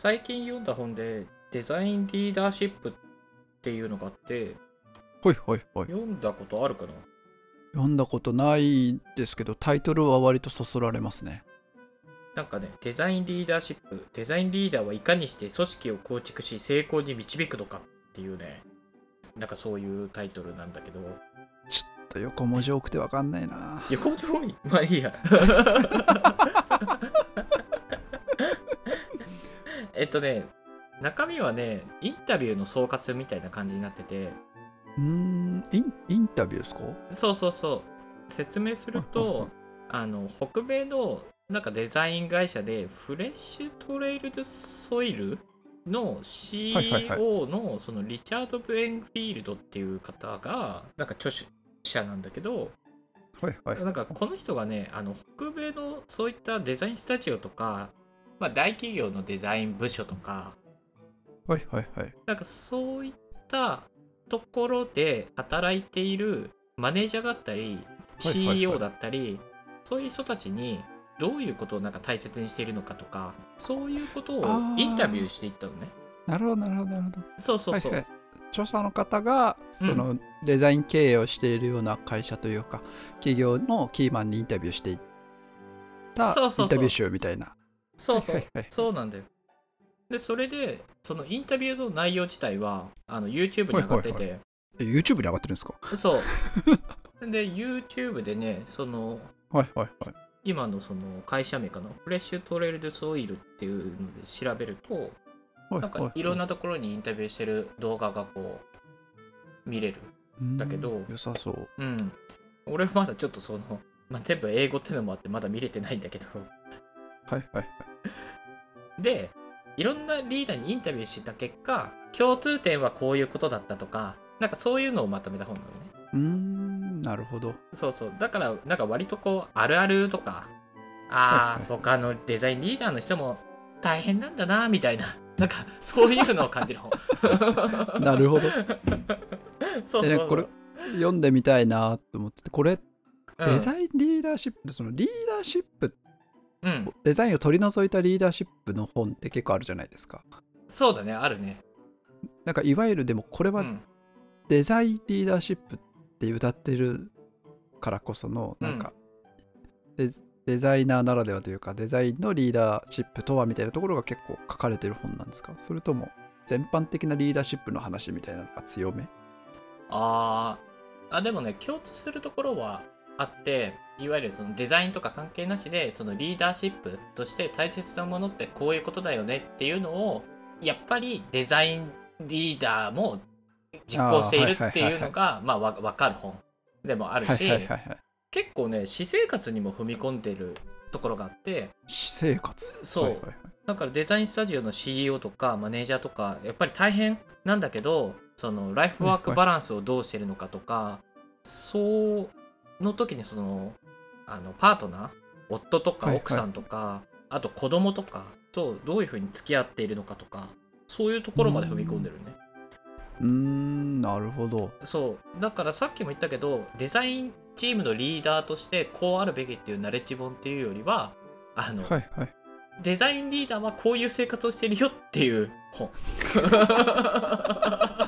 最近読んだ本でデザインリーダーシップっていうのがあってはいはいはい。読んだことあるかな？読んだことないですけど、タイトルは割とそそられますね。なんかねデザインリーダーシップデザインリーダーはいかにして組織を構築し成功に導くのかっていうねなんかそういうタイトルなんだけどちょっと横文字多くてわかんないな。横文字多い？まあいいや えっとね中身はねインタビューの総括みたいな感じになってて。うーん、インインタビューですか？そうそうそう。説明するとあの北米のなんかデザイン会社でフレッシュトレイルドソイルの CEO のそのリチャード・ブエンフィールドっていう方がなんか著者なんだけどはいはい。なんかこの人がねあの北米のそういったデザインスタジオとか、まあ、大企業のデザイン部署とかはいはいはい。なんかそういったところで働いているマネージャーだったりはいはいはい CEO だったりそういう人たちにどういうことをなんか大切にしているのかとかそういうことをインタビューしていったのね。なるほどなるほどなるほど。そうそうそう。はいはい、著者の方がそのデザイン経営をしているような会社というか、企業のキーマンにインタビューしていったそうそうそうインタビュー集みたいな。そうそう、はいはいはいそうなんだよ。でそれでそのインタビューの内容自体はあの YouTube に上がってて、はいはいえ YouTube に上がってるんですか？そう。で YouTube でねそのはいはいはい。今のその会社名かな？フレッシュトレイルドソイルっていうので調べるとはいなんかいろんなところにインタビューしてる動画がこう見れるだけどうん良さそう。うん俺はまだちょっとその、まあ、全部英語ってのもあってまだ見れてないんだけどはいはいはい。でいろんなリーダーにインタビューした結果共通点はこういうことだったとかなんかそういうのをまとめた本なのね。うーん、なるほど。そうそう。だからなんか割とこうあるあるとかああ、他のデザインリーダーの人も大変なんだなみたいな なんかそういうのを感じる本。なるほど。そうそうこれ読んでみたいなと思ってて、これうん。デザインリーダーシップ、そのリーダーシップ、うん。デザインを取り除いたリーダーシップの本って結構あるじゃないですか。そうだねあるね。なんかいわゆるでもこれはうん。デザインリーダーシップって歌ってるからこそのなんか、デデザイナーならではというかデザインのリーダーシップとはみたいなところが結構書かれてる本なんですか？それとも全般的なリーダーシップの話みたいなのが強め？あー。あでもね共通するところはあっていわゆるそのデザインとか関係なしでそのリーダーシップとして大切なものってこういうことだよねっていうのをやっぱりデザインリーダーも実行しているっていうのがまあわ分かる本でもあるし、結構ね私生活にも踏み込んでるところがあって私生活？そう。だからデザインスタジオの CEO とかマネージャーとかやっぱり大変なんだけどそのライフワークバランスをどうしてるのかとか、そうの時にそのあのパートナー？夫とかはいはい。奥さんとか、あと子供とかとどういうふうに付き合っているのかとかそういうところまで踏み込んでるね。うーんなるほど。そう。だからさっきも言ったけどデザインチームのリーダーとしてこうあるべきっていうナレッジ本っていうよりはあの、はいはい。デザインリーダーはこういう生活をしてるよっていう本。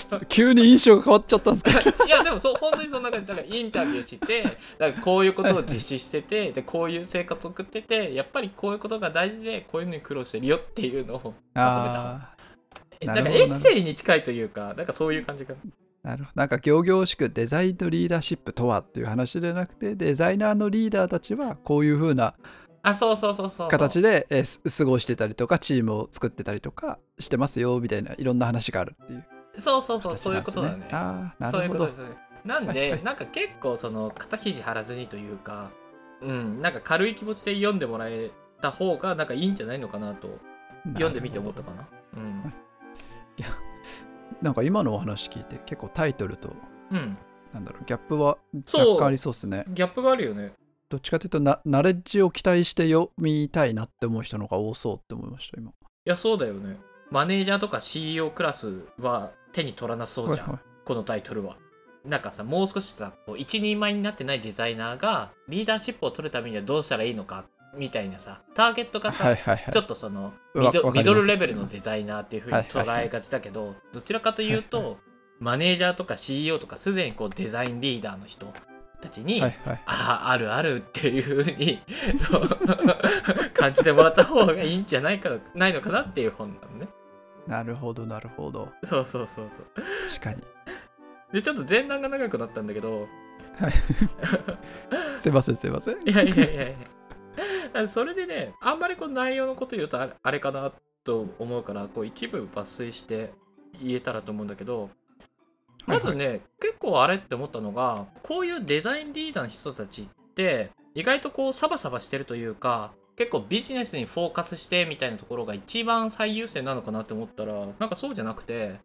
急に印象が変わっちゃったんですか？いやでもそう本当にそんな感じだからインタビューしてだからこういうことを実施しててでこういう生活を送っててやっぱりこういうことが大事でこういうのに苦労してるよっていうのをまとめた。かエッセイに近いというかなんかそういう感じかあなるほど。なんか行々しくデザインのリーダーシップとはっていう話じゃなくてデザイナーのリーダーたちはこういう風なあそうそうそうそう。形でえーす過ごしてたりとかチームを作ってたりとかしてますよみたいないろんな話があるっていうそうそうそうそういうことだね。ああなるほど。そういうことですなんで、なんか結構その肩肘張らずにというかうんなんか軽い気持ちで読んでもらえた方がなんかいいんじゃないのかなと読んでみて思ったかな。うん。なんか今のお話聞いて結構タイトルとうん。なんだろうギャップは若干ありそうですね。ギャップがあるよね。どっちかというとなナレッジを期待して読みたいなって思う人の方が多そうって思いました今。いやそうだよねマネージャーとか CEO クラスは手に取らなそうじゃん、はいはい。このタイトルは。なんかさもう少しさ一人前になってないデザイナーがリーダーシップを取るためにはどうしたらいいのかみたいなさターゲットがさ、はいはいはい。ちょっとそのわミドルレベルのデザイナーっていうふうにはいはいはい。捉えがちだけど、どちらかというと、はいはマネージャーとか CEO とかすでにこうデザインリーダーの人たちに、はいはい。あああるあるっていうふうに 感じてもらった方がいいんじゃないかないのかなっていう本なのね。なるほどなるほど。そうそうそうそう。確かに。でちょっと前段が長くなったんだけど。はい。すいませんすいません。いやいやいやいや。それでねあんまりこう内容のこと言うとあれあれかなと思うからこう一部抜粋して言えたらと思うんだけどまずね、結構あれって思ったのがこういうデザインリーダーの人たちって意外とこうサバサバしてるというか結構ビジネスにフォーカスしてみたいなところが一番最優先なのかなって思ったらなんかそうじゃなくて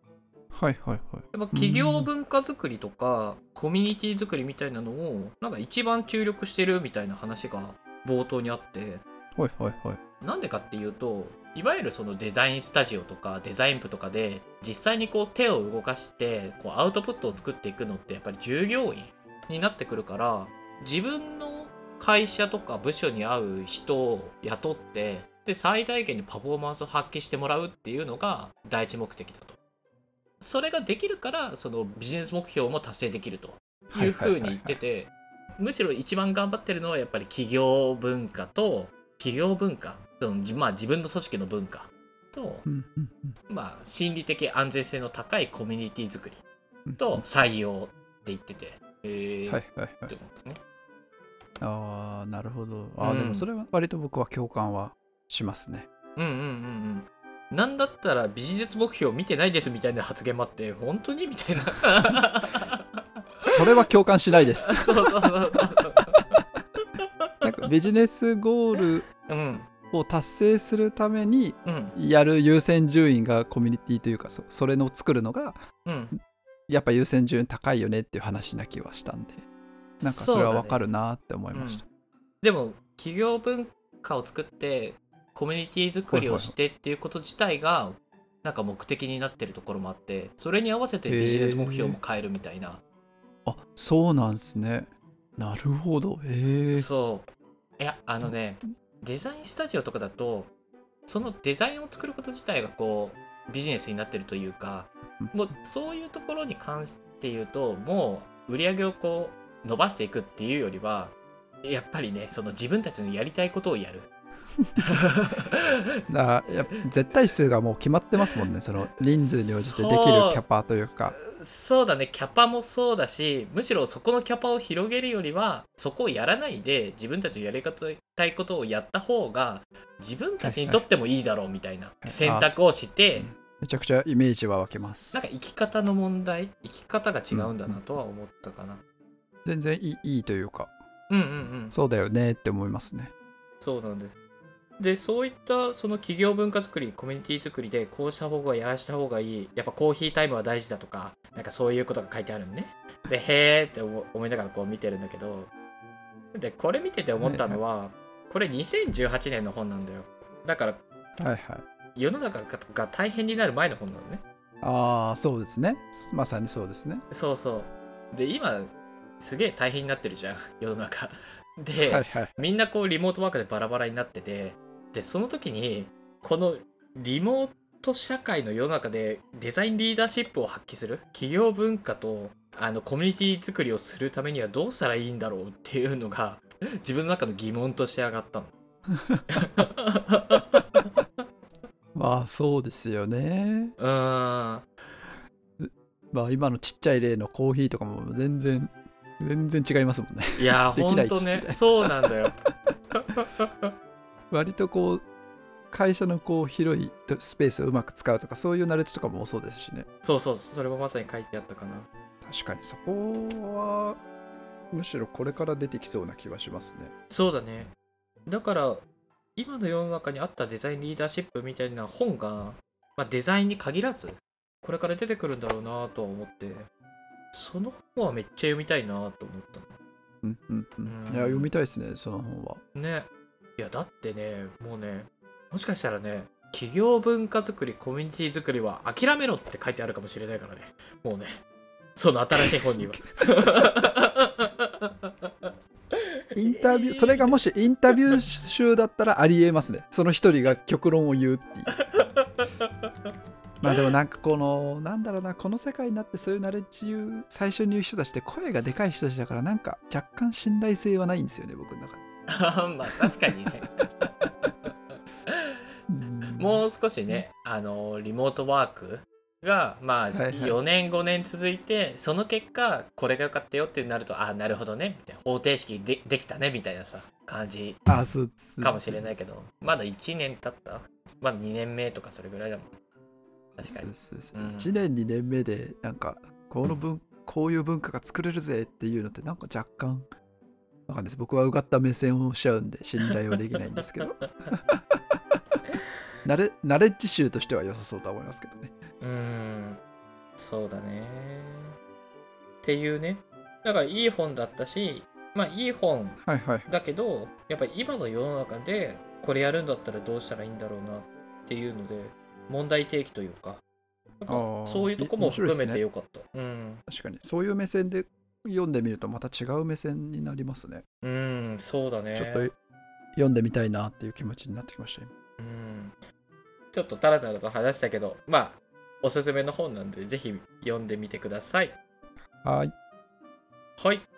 はいはいはい。やっぱ企業文化作りとかコミュニティ作りみたいなのをなんか一番注力してるみたいな話が冒頭にあって。はいはいはい。なんでかっていうといわゆるそのデザインスタジオとかデザイン部とかで実際にこう手を動かしてこうアウトプットを作っていくのってやっぱり従業員になってくるから自分の会社とか部署に合う人を雇ってで最大限にパフォーマンスを発揮してもらうっていうのが第一目的だと。それができるからそのビジネス目標も達成できると。いうふうに言っててむしろ一番頑張ってるのはやっぱり企業文化と企業文化そのじまあ自分の組織の文化と、まあ、心理的安全性の高いコミュニティ作りうんと採用って言ってて、えーはいはいはい。ってね。ああなるほどあー、うんでもそれは割と僕は共感はしますねうんうんうんうん。なんだったらビジネス目標見てないですみたいな発言もあって本当にみたいな。それは共感しないですそうそうそうそう。なんかビジネスゴールうんを達成するためにうんやる優先順位がコミュニティというかそそれの作るのがうん。やっぱ優先順位高いよねっていう話な気はしたんでなんかそれはわかる。るなって思いました、でも企業文化を作ってコミュニティ作りをしてっていうこと自体がなんか目的になってるところもあってそれに合わせてビジネス目標も変えるみたいな、あそうなんですね。なるほど。へえそう。いやあのねデザインスタジオとかだとそのデザインを作ること自体がこうビジネスになってるというかもうそういうところに関して言うともう売り上げをこう伸ばしていくっていうよりはやっぱりねその自分たちのやりたいことをやる。だからや絶対数がもう決まってますもんね。その人数に応じてできるキャパというか。そうだねキャパもそうだしむしろそこのキャパを広げるよりはそこをやらないで自分たちのやりたいことをやった方が自分たちにとってもいいだろうみたいなはい選択をしてめちゃくちゃイメージは分けます。なんか生き方の問題生き方が違うんだなとは思ったかな全然いいいいというかうんうんうん。そうだよねって思いますね。そうなんです。でそういったその企業文化作りコミュニティ作りでこうした方がいいああした方がいいやっぱコーヒータイムは大事だとかなんかそういうことが書いてあるのね。でへーって思思いながらこう見てるんだけどでこれ見てて思ったのはこれ2018年の本なんだよ。だからはいはい。世の中がが大変になる前の本なのね。ああそうですね。まさにそうですね。そうそう。で今すげえ大変になってるじゃん 世の中。で、はいはい。みんなこうリモートワークでバラバラになっててでその時にこのリモート社会の世の中でデザインリーダーシップを発揮する企業文化とあのコミュニティ作りをするためにはどうしたらいいんだろうっていうのが 自分の中の疑問として上がったの。まあそうですよね。うーん。まあ今のちっちゃい例のコーヒーとかも全然全然違いますもんねいやほんとねそうなんだよ。割とこう会社のこう広いスペースをうまく使うとかそういうナレッジとかもそうですしねそうそうそれもまさに書いてあったかな。確かにそこはむしろこれから出てきそうな気はしますねそうだね。だから、今の世の中にあったデザインリーダーシップみたいな本が、まあ、デザインに限らず、これから出てくるんだろうなとは思って、その本はめっちゃ読みたいなと思ったうんうんうんうんいや読みたいですねその本はの。ね。いや、だってね、もうね、もしかしたらね、企業文化作り、コミュニティ作りは諦めろって書いてあるかもしれないからね。もうね、その新しい本には。インタビューそれがもしインタビュー集だったらありえますねその一人が極論を言うっていうまあでもなんかこのなんだろうなこの世界になってそういうナレッジ言う最初に言う人たちって声がでかい人たちだからなんか若干信頼性はないんですよね僕の中で。まあ確かにね。もう少しねあのリモートワークがまあはいはい4年5年続いてその結果これが良かったよってなるとあなるほどね。みたいな方程式でできたねみたいなさ感じかもしれないけど。まだ1年経った？まだ2年目とかそれぐらいだもん確かそうにそうそう。うん。1年2年目でなんかこの文こういう文化が作れるぜっていうのってなんか若干わかんないです。僕はうがった目線をしちゃうんで信頼はできないんですけど。ナレナレッジ集としては良さそうとは思いますけどね。うーん。そうだね。っていうね。だからいい本だったしまあいい本はいはい。だけどやっぱり今の世の中でこれやるんだったらどうしたらいいんだろうなっていうので問題提起というか。そういうとこも含めてよかった、うん。確かに。そういう目線で読んでみるとまた違う目線になりますね。うんそうだね。ちょっと読んでみたいなっていう気持ちになってきました今。うん。ちょっとタラタラと話したけどまあおすすめの本なんでぜひ読んでみてください。はい。はい